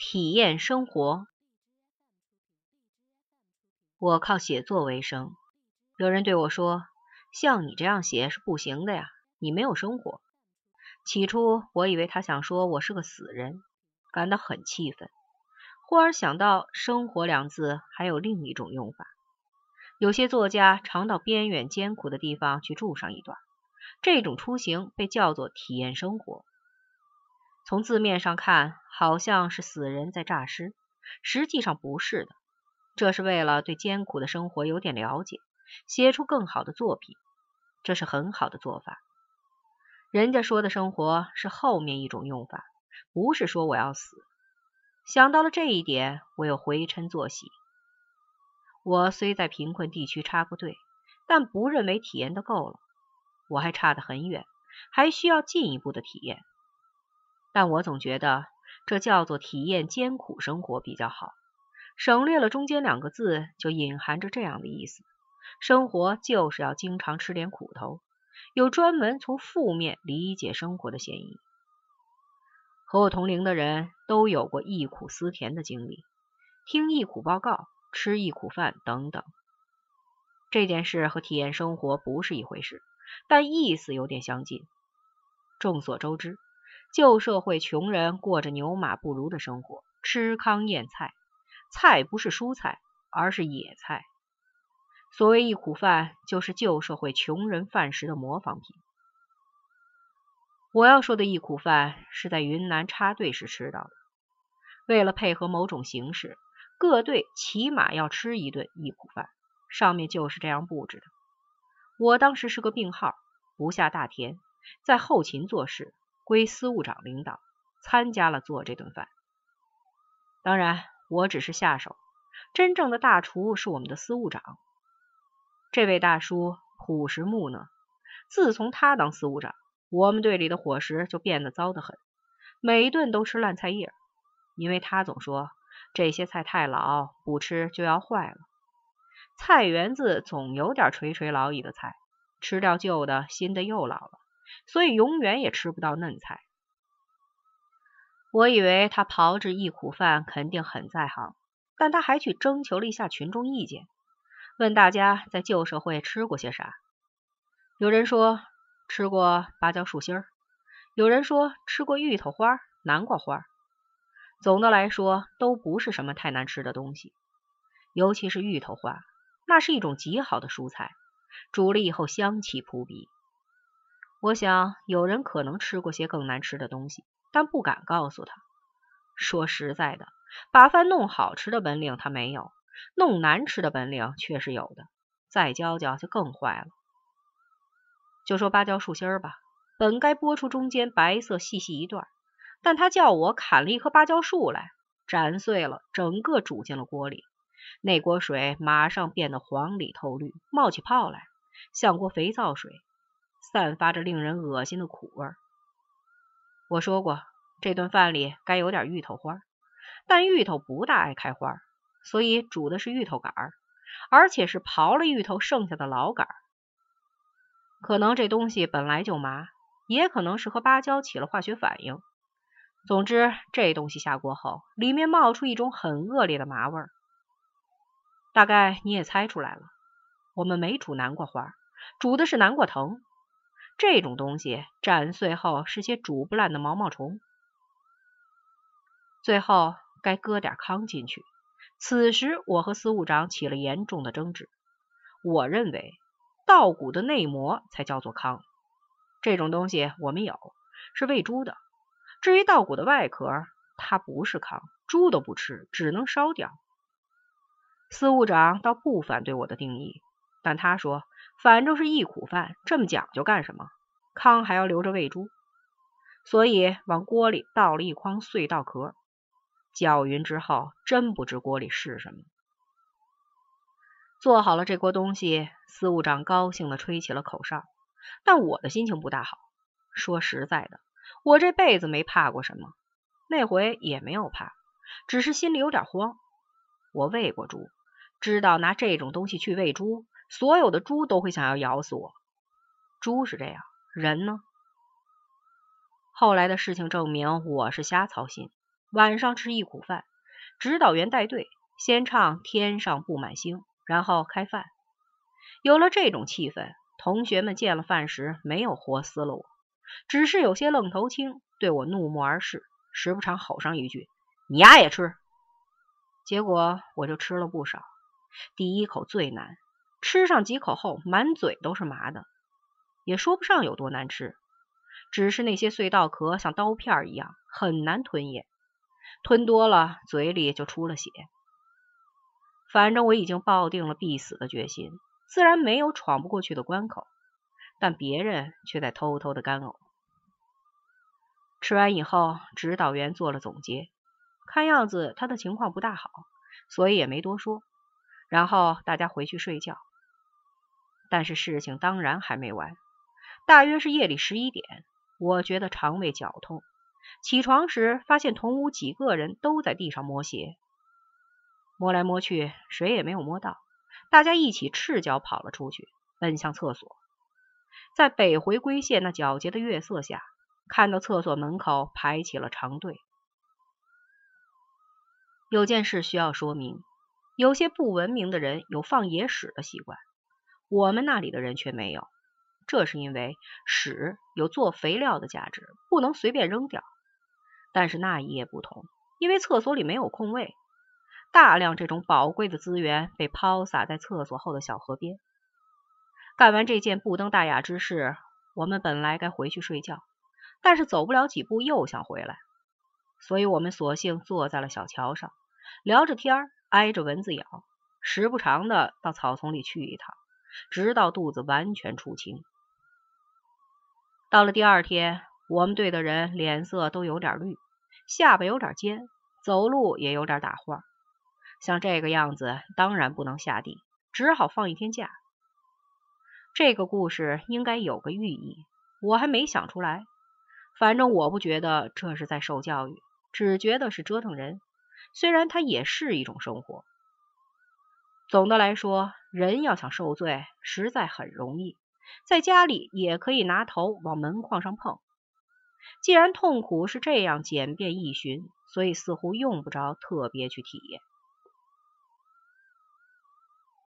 体验生活。我靠写作为生。有人对我说：“像你这样写是不行的呀，你没有生活。”起初我以为他想说我是个死人，感到很气愤。忽而想到“生活”两字还有另一种用法。有些作家常到边远艰苦的地方去住上一段，这种出行被叫做体验生活。从字面上看，好像是死人在诈尸，实际上不是的。这是为了对艰苦的生活有点了解，写出更好的作品，这是很好的做法。人家说的生活是后面一种用法，不是说我要死。想到了这一点，我又回嗔作喜。我虽在贫困地区插过队，但不认为体验的够了，我还差得很远，还需要进一步的体验。但我总觉得这叫做体验艰苦生活比较好。省略了中间两个字，就隐含着这样的意思：生活就是要经常吃点苦头，有专门从负面理解生活的嫌疑。和我同龄的人都有过忆苦思甜的经历，听忆苦报告，吃忆苦饭等等。这件事和体验生活不是一回事，但意思有点相近。众所周知，旧社会穷人过着牛马不如的生活，吃糠咽菜。菜不是蔬菜，而是野菜。所谓忆苦饭，就是旧社会穷人饭食的模仿品。我要说的忆苦饭，是在云南插队时吃到的。为了配合某种形式，各队起码要吃一顿忆苦饭，上面就是这样布置的。我当时是个病号，不下大田，在后勤做事，归司务长领导，参加了做这顿饭。当然。我只是下手，真正的大厨是我们的司务长。这位大叔朴实木讷，自从他当司务长，我们队里的伙食就变得糟得很，每一顿都吃烂菜叶，因为他总说这些菜太老，不吃就要坏了。菜园子总有点垂垂老矣的菜，吃掉旧的，新的又老了，所以永远也吃不到嫩菜。我以为他炮制一苦饭肯定很在行，但他还去征求了一下群众意见，问大家在旧社会吃过些啥。有人说吃过芭蕉树心儿，有人说吃过芋头花、南瓜花。总的来说，都不是什么太难吃的东西，尤其是芋头花，那是一种极好的蔬菜，煮了以后香气扑鼻。我想有人可能吃过些更难吃的东西。但不敢告诉他。说实在的，把饭弄好吃的本领他没有，弄难吃的本领却是有的。再教教就更坏了。就说芭蕉树心儿吧，本该剥出中间白色细细一段，但他叫我砍了一棵芭蕉树来，斩碎了，整个煮进了锅里。那锅水马上变得黄里透绿，冒起泡来，像锅肥皂水，散发着令人恶心的苦味。我说过，这顿饭里该有点芋头花，但芋头不大爱开花，所以煮的是芋头杆儿，而且是刨了芋头剩下的老杆儿。可能这东西本来就麻，也可能是和芭蕉起了化学反应。总之，这东西下锅后，里面冒出一种很恶劣的麻味儿。大概你也猜出来了，我们没煮南瓜花，煮的是南瓜藤。这种东西斩碎后是些煮不烂的毛毛虫，最后该搁点糠进去。此时我和司务长起了严重的争执。我认为稻谷的内膜才叫做糠，这种东西我们有，是喂猪的。至于稻谷的外壳，它不是糠，猪都不吃，只能烧掉。司务长倒不反对我的定义，但他说。反正是一苦饭，这么讲究干什么？糠还要留着喂猪，所以往锅里倒了一筐碎稻壳，搅匀之后，真不知锅里是什么。做好了这锅东西，司务长高兴的吹起了口哨，但我的心情不大好。说实在的，我这辈子没怕过什么，那回也没有怕，只是心里有点慌。我喂过猪，知道拿这种东西去喂猪。所有的猪都会想要咬死我。猪是这样，人呢？后来的事情证明我是瞎操心。晚上吃一苦饭，指导员带队，先唱《天上布满星》，然后开饭。有了这种气氛，同学们见了饭时没有活撕了我，只是有些愣头青，对我怒目而视，时不常吼上一句：“你丫也吃。”结果我就吃了不少。第一口最难，吃上几口后，满嘴都是麻的，也说不上有多难吃，只是那些隧道壳像刀片一样，很难吞咽，吞多了嘴里就出了血。反正我已经抱定了必死的决心。自然没有闯不过去的关口，但别人却在偷偷的干呕。吃完以后，指导员做了总结，看样子他的情况不大好，所以也没多说。然后大家回去睡觉。但是事情当然还没完，大约是夜里十一点，我觉得肠胃绞痛，起床时发现同屋几个人都在地上摸鞋，摸来摸去，谁也没有摸到。大家一起赤脚跑了出去，奔向厕所。在北回归线那皎洁的月色下，看到厕所门口排起了长队。有件事需要说明：有些不文明的人有放野屎的习惯，我们那里的人却没有。这是因为屎有做肥料的价值，不能随便扔掉。但是那一夜不同，因为厕所里没有空位。大量这种宝贵的资源被抛洒在厕所后的小河边。干完这件不登大雅之事，我们本来该回去睡觉，但是走不了几步又想回来，所以我们索性坐在了小桥上，聊着天，挨着蚊子咬，时不常的到草丛里去一趟，直到肚子完全出清。到了第二天，我们队的人脸色都有点绿，下巴有点尖，走路也有点打晃。像这个样子，当然不能下地，只好放一天假。这个故事应该有个寓意，我还没想出来。反正我不觉得这是在受教育，只觉得是折腾人。虽然它也是一种生活。总的来说，人要想受罪，实在很容易，在家里也可以拿头往门框上碰。既然痛苦是这样简便易寻，所以似乎用不着特别去体验。